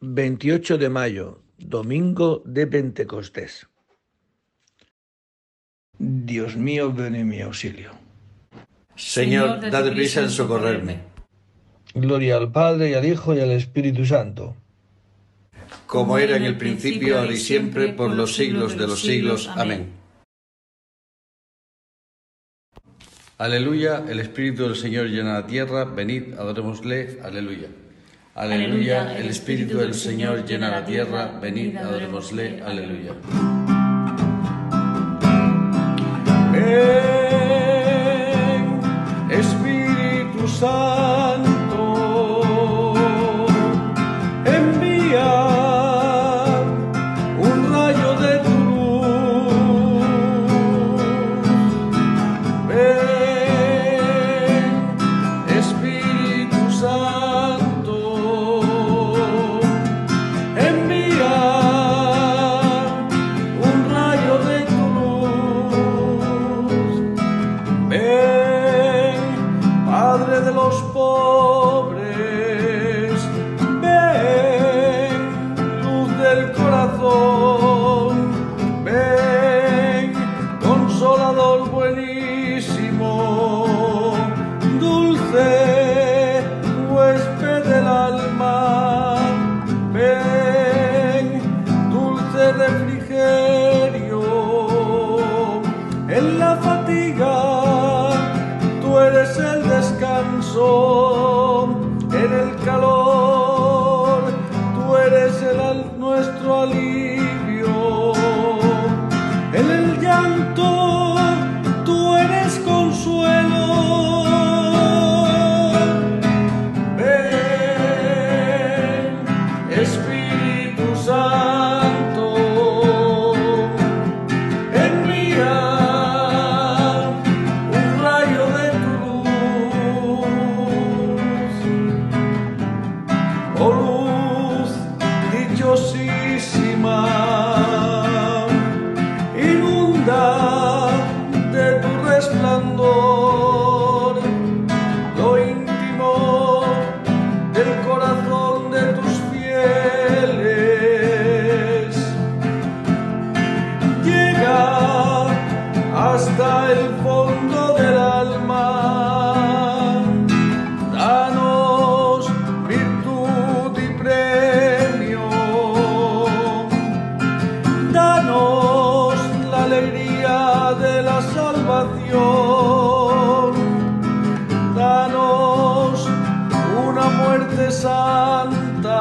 28 de mayo, domingo de Pentecostés. Dios mío, ven en mi auxilio. Señor, date prisa en socorrerme. Gloria al Padre y al Hijo y al Espíritu Santo. Como era en el principio, ahora y siempre, por los siglos de los siglos. Amén. Aleluya, el Espíritu del Señor llena la tierra, venid, adorémosle, aleluya. Aleluya, el Espíritu del Señor llena la tierra, venid, adorémosle, aleluya. Muerte santa.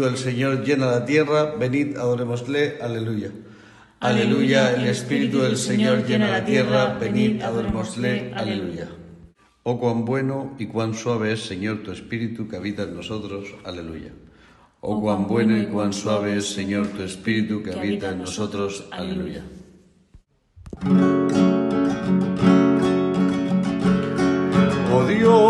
Espíritu del Señor llena la tierra, venid, adorémosle, aleluya. Aleluya, el Espíritu del Señor llena la tierra, venid, adorémosle, aleluya. Oh, cuán bueno y cuán suave es, Señor, tu Espíritu que habita en nosotros, aleluya. Oh, cuán bueno y cuán suave es, Señor, tu Espíritu que habita en nosotros, aleluya. Oh Dios,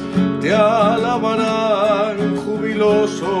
te alabarán jubilosos.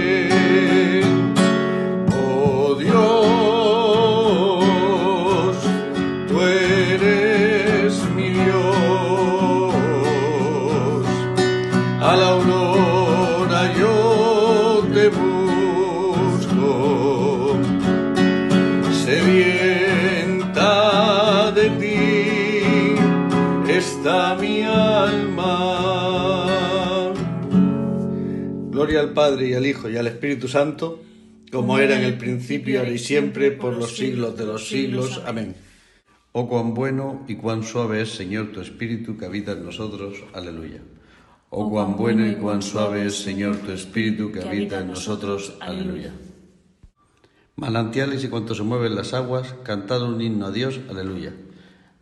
Al Padre y al Hijo y al Espíritu Santo, como era en el principio, ahora y siempre, por los siglos de los siglos. Amén. Oh, cuán bueno y cuán suave es, Señor, tu Espíritu que habita en nosotros. Aleluya. Oh, cuán bueno y cuán suave es, Señor, tu Espíritu que habita en nosotros. Aleluya. Manantiales y cuanto se mueven las aguas, cantad un himno a Dios. Aleluya.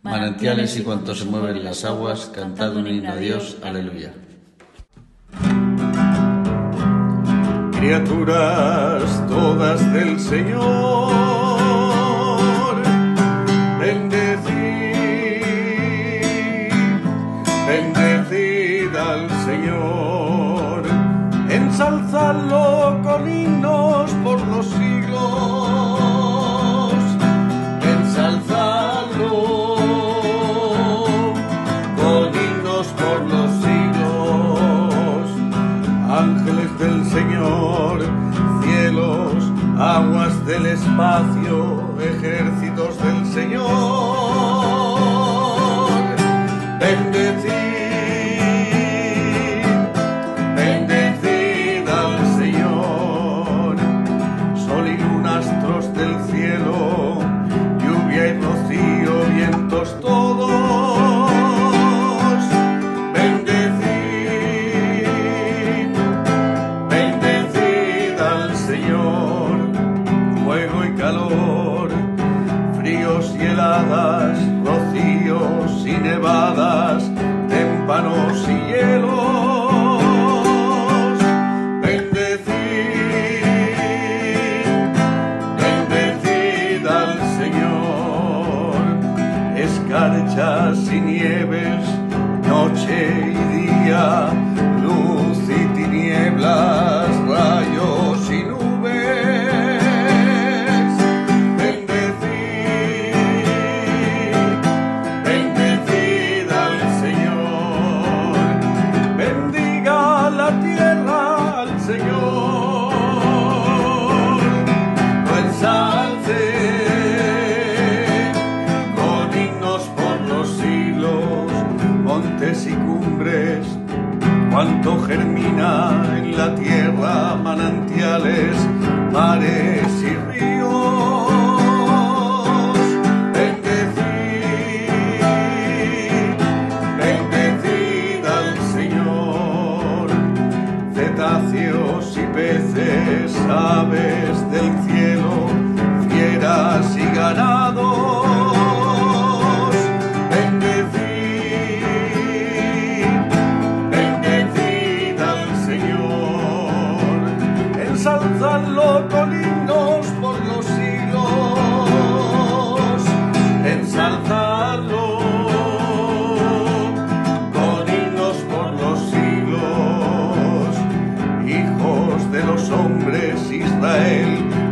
Manantiales y cuanto se mueven las aguas, cantad un himno a Dios. Aleluya. Criaturas todas del Señor, bendecid, bendecid al Señor, ensalzadlo con aguas del espacio, ejércitos del Señor. China.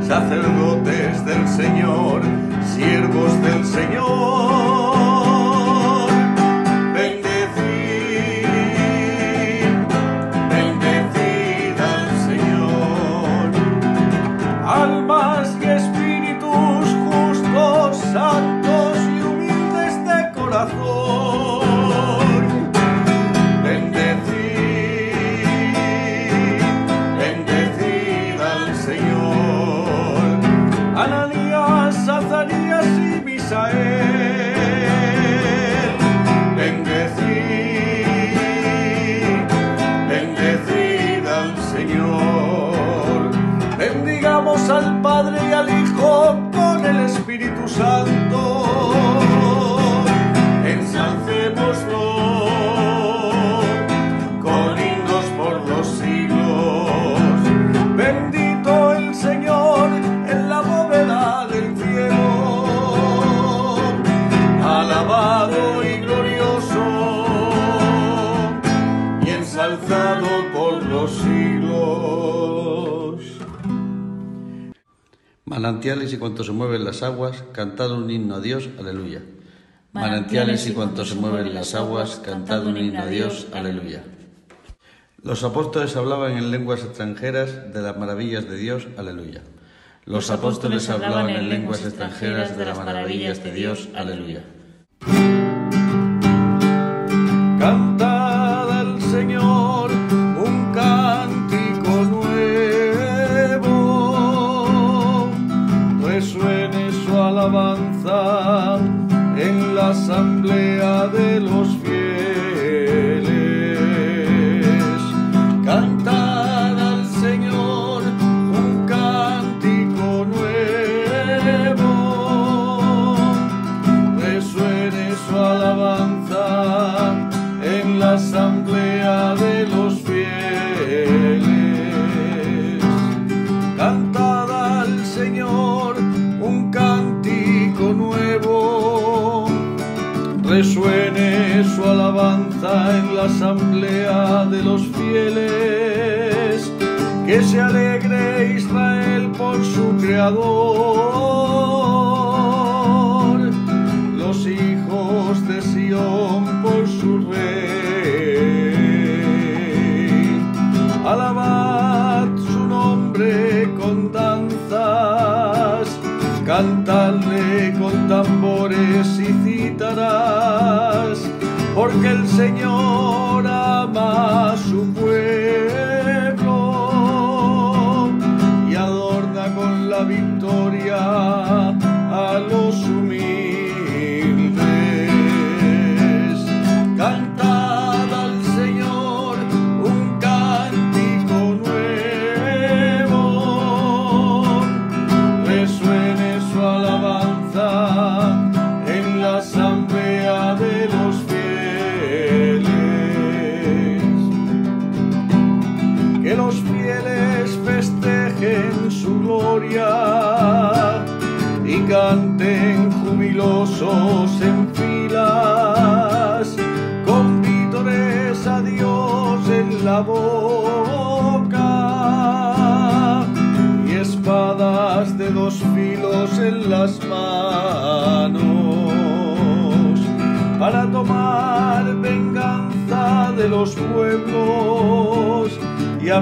sacerdotes del Señor, siervos del Señor. talk Manantiales y cuanto se mueven las aguas, cantad un himno a Dios, aleluya. Manantiales y cuanto se mueven las aguas, cantad un himno a Dios, aleluya. Los apóstoles hablaban en lenguas extranjeras de las maravillas de Dios, aleluya. Los apóstoles hablaban en lenguas extranjeras de las maravillas de Dios, aleluya.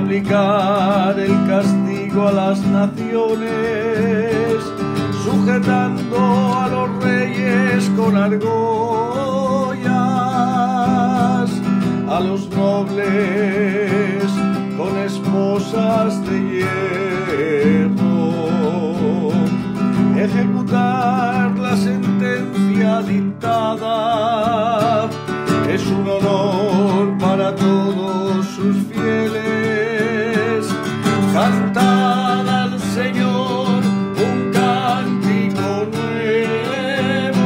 aplicar el castigo a las naciones, sujetando a los reyes con argollas, a los nobles con esposas de hierro, ejecutar la sentencia dictada es un honor para todos sus fieles. Cantad al Señor un cántico nuevo.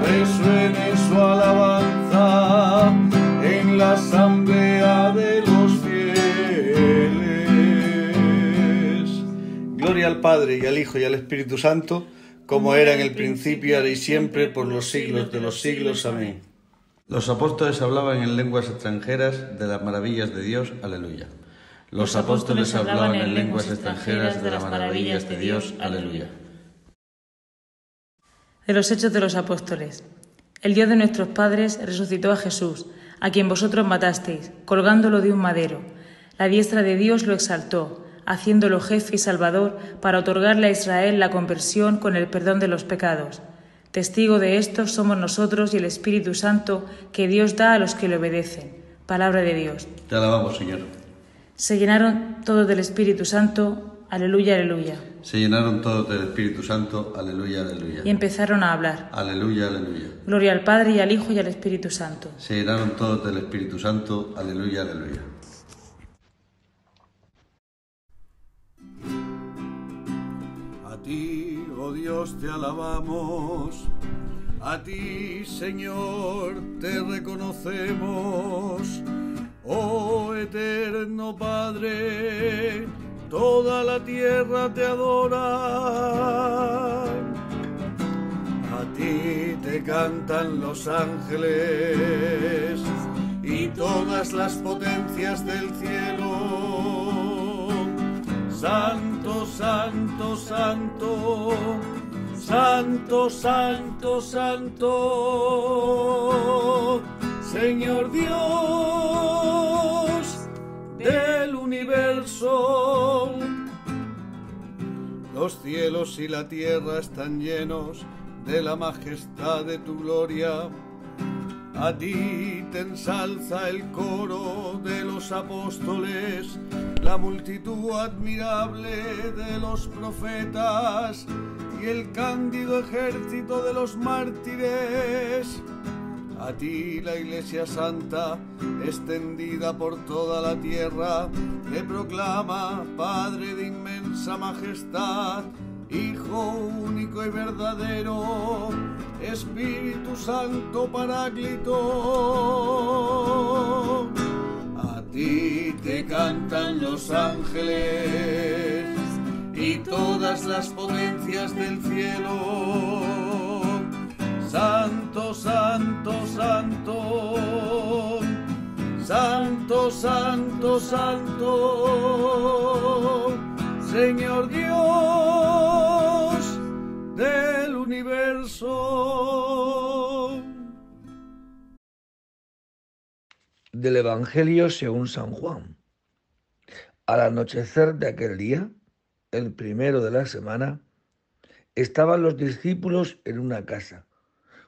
Resuene su alabanza en la asamblea de los fieles. Gloria al Padre y al Hijo y al Espíritu Santo, como era en el principio, ahora y siempre, por los siglos de los siglos. Amén. Los apóstoles hablaban en lenguas extranjeras de las maravillas de Dios. Aleluya. Los apóstoles hablaban en lenguas extranjeras de las maravillas de Dios. Aleluya. De los Hechos de los Apóstoles. El Dios de nuestros padres resucitó a Jesús, a quien vosotros matasteis, colgándolo de un madero. La diestra de Dios lo exaltó, haciéndolo jefe y salvador para otorgarle a Israel la conversión con el perdón de los pecados. Testigo de esto somos nosotros y el Espíritu Santo que Dios da a los que le obedecen. Palabra de Dios. Te alabamos, Señor. Se llenaron todos del Espíritu Santo. Aleluya, aleluya. Se llenaron todos del Espíritu Santo. Aleluya, aleluya. Y empezaron a hablar. Aleluya, aleluya. Gloria al Padre y al Hijo y al Espíritu Santo. Se llenaron todos del Espíritu Santo. Aleluya, aleluya. A ti, oh Dios, te alabamos. A ti, Señor, te reconocemos. Padre, toda la tierra te adora. A ti te cantan los ángeles y todas las potencias del cielo. Santo, santo, santo, santo, santo, santo, Señor Dios Los cielos y la tierra están llenos de la majestad de tu gloria. A ti te ensalza el coro de los apóstoles, la multitud admirable de los profetas y el cándido ejército de los mártires. A ti la Iglesia Santa, extendida por toda la tierra, te proclama, Padre de inmensa majestad, Hijo único y verdadero, Espíritu Santo Paráclito. A ti te cantan los ángeles y todas las potencias del cielo. Santo, santo, santo, santo, santo, santo, Señor Dios del universo. Del Evangelio según San Juan. Al anochecer de aquel día, el primero de la semana, estaban los discípulos en una casa,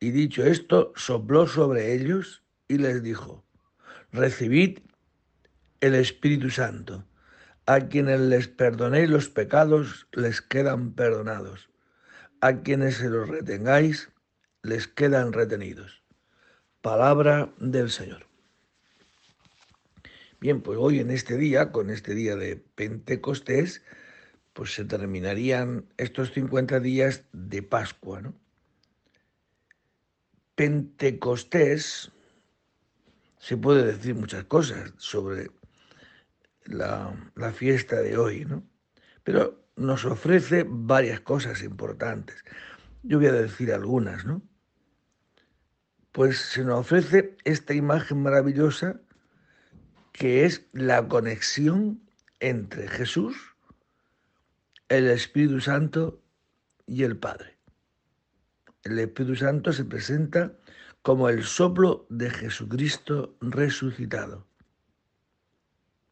Y dicho esto, sopló sobre ellos y les dijo, recibid el Espíritu Santo. A quienes les perdonéis los pecados, les quedan perdonados. A quienes se los retengáis, les quedan retenidos. Palabra del Señor. Bien, pues hoy en este día, con este día de Pentecostés, pues se terminarían estos 50 días de Pascua, ¿no? Pentecostés, se puede decir muchas cosas sobre la, fiesta de hoy, ¿no? Pero nos ofrece varias cosas importantes. Yo voy a decir algunas, ¿no? Pues se nos ofrece esta imagen maravillosa que es la conexión entre Jesús, el Espíritu Santo y el Padre. El Espíritu Santo se presenta como el soplo de Jesucristo resucitado.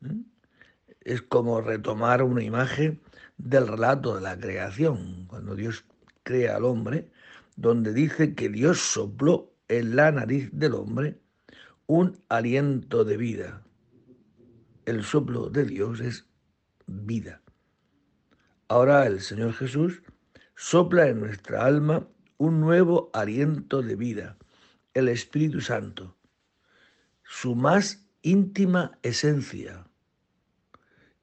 ¿Mm? Es como retomar una imagen del relato de la creación, cuando Dios crea al hombre, donde dice que Dios sopló en la nariz del hombre un aliento de vida. El soplo de Dios es vida. Ahora el Señor Jesús sopla en nuestra alma un nuevo aliento de vida, el Espíritu Santo, su más íntima esencia.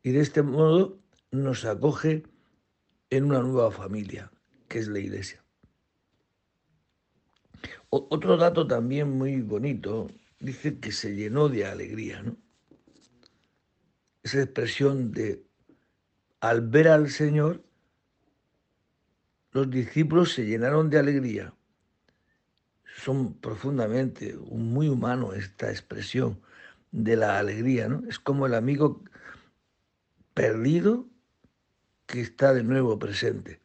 Y de este modo nos acoge en una nueva familia, que es la iglesia. otro dato también muy bonito, dice que se llenó de alegría, ¿no? Esa expresión de al ver al Señor, los discípulos se llenaron de alegría. Son profundamente, muy humano esta expresión de la alegría, ¿no? Es como el amigo perdido que está de nuevo presente.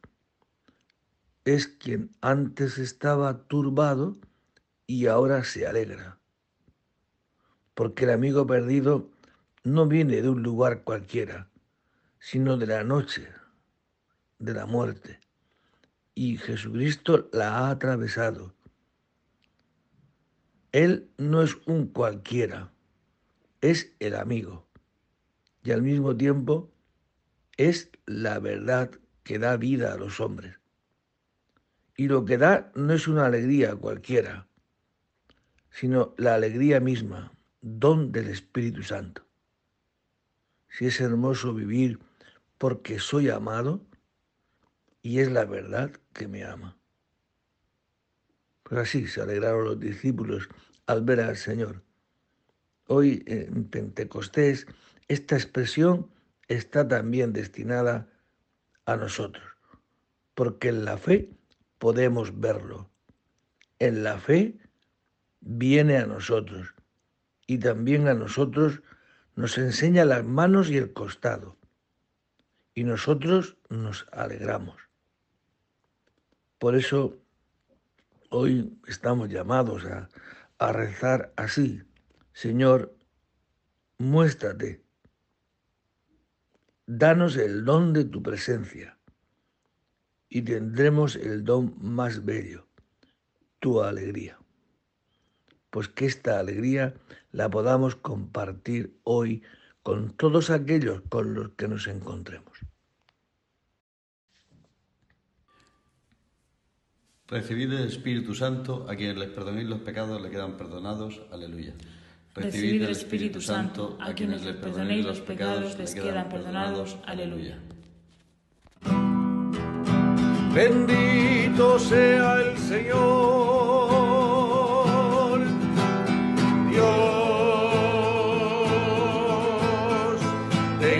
Es quien antes estaba turbado y ahora se alegra. Porque el amigo perdido no viene de un lugar cualquiera, sino de la noche, de la muerte. Y Jesucristo la ha atravesado. Él no es un cualquiera, es el amigo. Y al mismo tiempo es la verdad que da vida a los hombres. Y lo que da no es una alegría cualquiera, sino la alegría misma, don del Espíritu Santo. Si es hermoso vivir porque soy amado, y es la verdad que me ama. Pues así se alegraron los discípulos al ver al Señor. Hoy en Pentecostés esta expresión está también destinada a nosotros, porque en la fe podemos verlo. En la fe viene a nosotros y también a nosotros nos enseña las manos y el costado y nosotros nos alegramos. Por eso hoy estamos llamados a, a rezar así, Señor, muéstrate Danos el don de tu presencia y tendremos el don más bello, tu alegría. Pues que esta alegría la podamos compartir hoy con todos aquellos con los que nos encontremos. Recibid el Espíritu Santo, a quienes les perdonéis los pecados le quedan perdonados. Aleluya. Recibid el Espíritu Santo, a quienes les perdonéis los pecados les quedan perdonados. Aleluya. Bendito sea el Señor, Dios de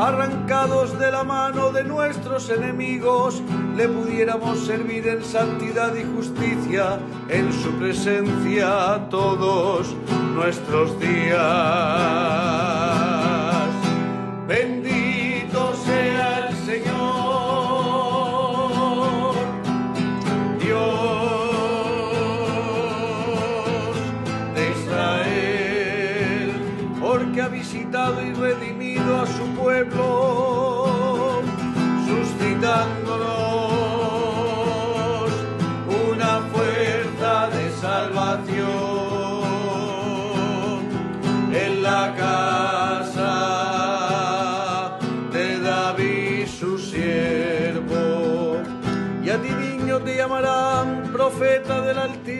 arrancados de la mano de nuestros enemigos, le pudiéramos servir en santidad y justicia en su presencia todos nuestros días.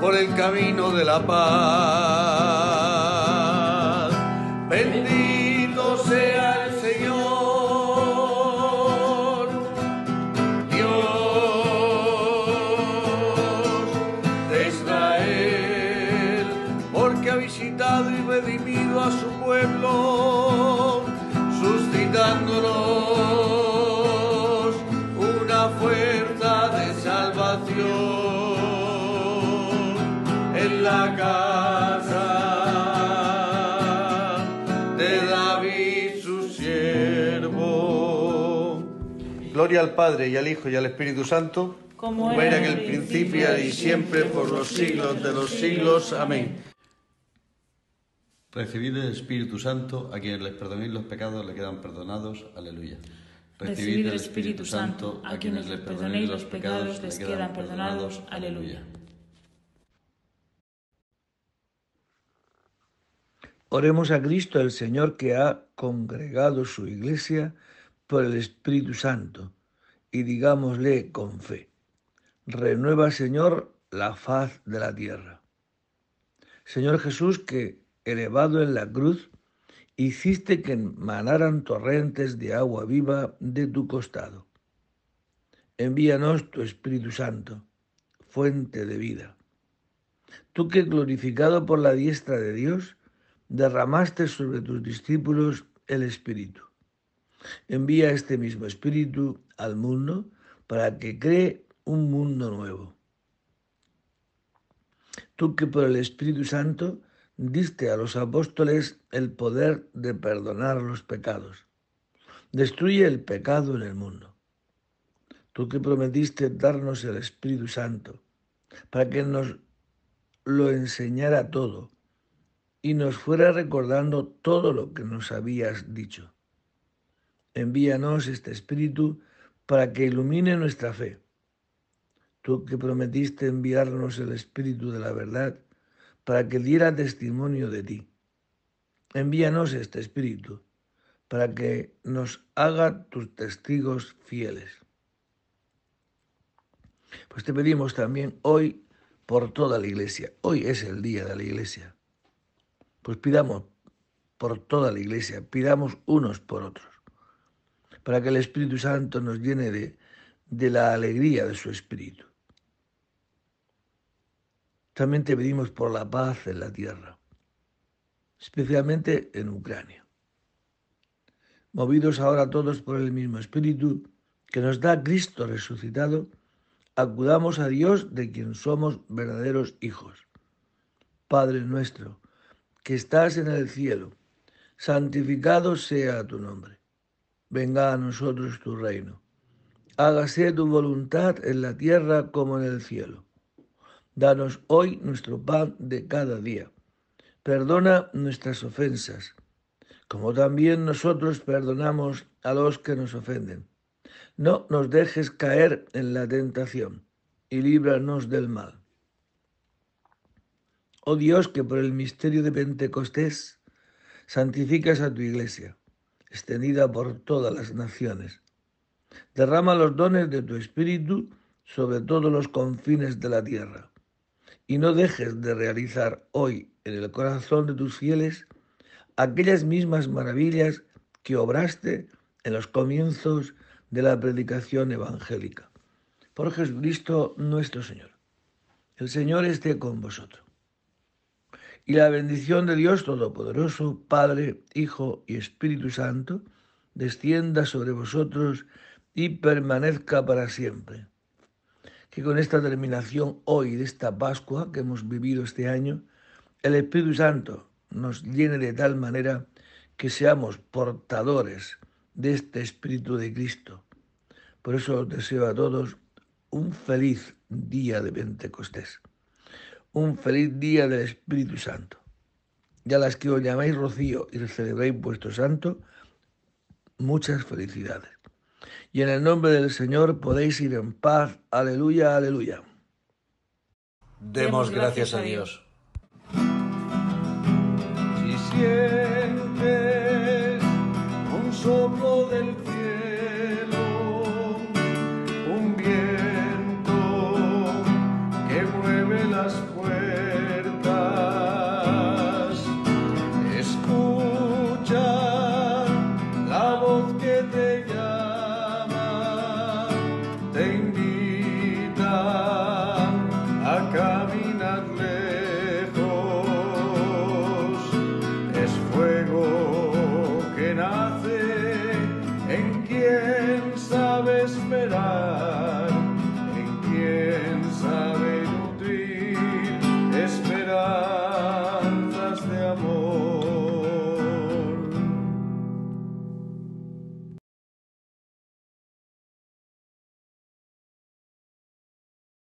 por el camino de la paz. Bendito Gloria al Padre y al Hijo y al Espíritu Santo, Como era en el principio y siempre por los siglos de los siglos. Amén. Recibid el Espíritu Santo, a quienes les perdonéis los pecados le quedan perdonados. Aleluya. Recibid el Espíritu Santo, a quienes les perdonéis los pecados les quedan perdonados. Aleluya. Oremos a Cristo el Señor que ha congregado su iglesia por el Espíritu Santo y digámosle con fe, renueva Señor la faz de la tierra. Señor Jesús que, elevado en la cruz, hiciste que emanaran torrentes de agua viva de tu costado. Envíanos tu Espíritu Santo, fuente de vida. Tú que glorificado por la diestra de Dios, derramaste sobre tus discípulos el Espíritu. Envía este mismo Espíritu al mundo para que cree un mundo nuevo. Tú que por el Espíritu Santo diste a los apóstoles el poder de perdonar los pecados. Destruye el pecado en el mundo. Tú que prometiste darnos el Espíritu Santo para que nos lo enseñara todo y nos fuera recordando todo lo que nos habías dicho. Envíanos este Espíritu para que ilumine nuestra fe. Tú que prometiste enviarnos el Espíritu de la verdad para que diera testimonio de ti. Envíanos este Espíritu para que nos haga tus testigos fieles. Pues te pedimos también hoy por toda la iglesia. Hoy es el día de la iglesia. Pues pidamos por toda la iglesia, pidamos unos por otros, para que el Espíritu Santo nos llene de, de la alegría de su Espíritu. También te pedimos por la paz en la tierra, especialmente en Ucrania. Movidos ahora todos por el mismo Espíritu que nos da Cristo resucitado, acudamos a Dios de quien somos verdaderos hijos. Padre nuestro, que estás en el cielo, santificado sea tu nombre. Venga a nosotros tu reino. Hágase tu voluntad en la tierra como en el cielo. Danos hoy nuestro pan de cada día. Perdona nuestras ofensas, como también nosotros perdonamos a los que nos ofenden. No nos dejes caer en la tentación y líbranos del mal. Oh Dios, que por el misterio de Pentecostés santificas a tu iglesia, extendida por todas las naciones. Derrama los dones de tu Espíritu sobre todos los confines de la tierra, y no dejes de realizar hoy en el corazón de tus fieles aquellas mismas maravillas que obraste en los comienzos de la predicación evangélica. Por Jesucristo nuestro Señor. El Señor esté con vosotros. Y la bendición de Dios Todopoderoso, Padre, Hijo y Espíritu Santo, descienda sobre vosotros y permanezca para siempre. Que con esta terminación hoy de esta Pascua que hemos vivido este año, el Espíritu Santo nos llene de tal manera que seamos portadores de este Espíritu de Cristo. Por eso os deseo a todos un feliz día de Pentecostés, un feliz día del Espíritu Santo. Y a las que os llamáis Rocío y celebréis vuestro santo, muchas felicidades. Y en el nombre del Señor podéis ir en paz. Aleluya, aleluya. Demos gracias a Dios.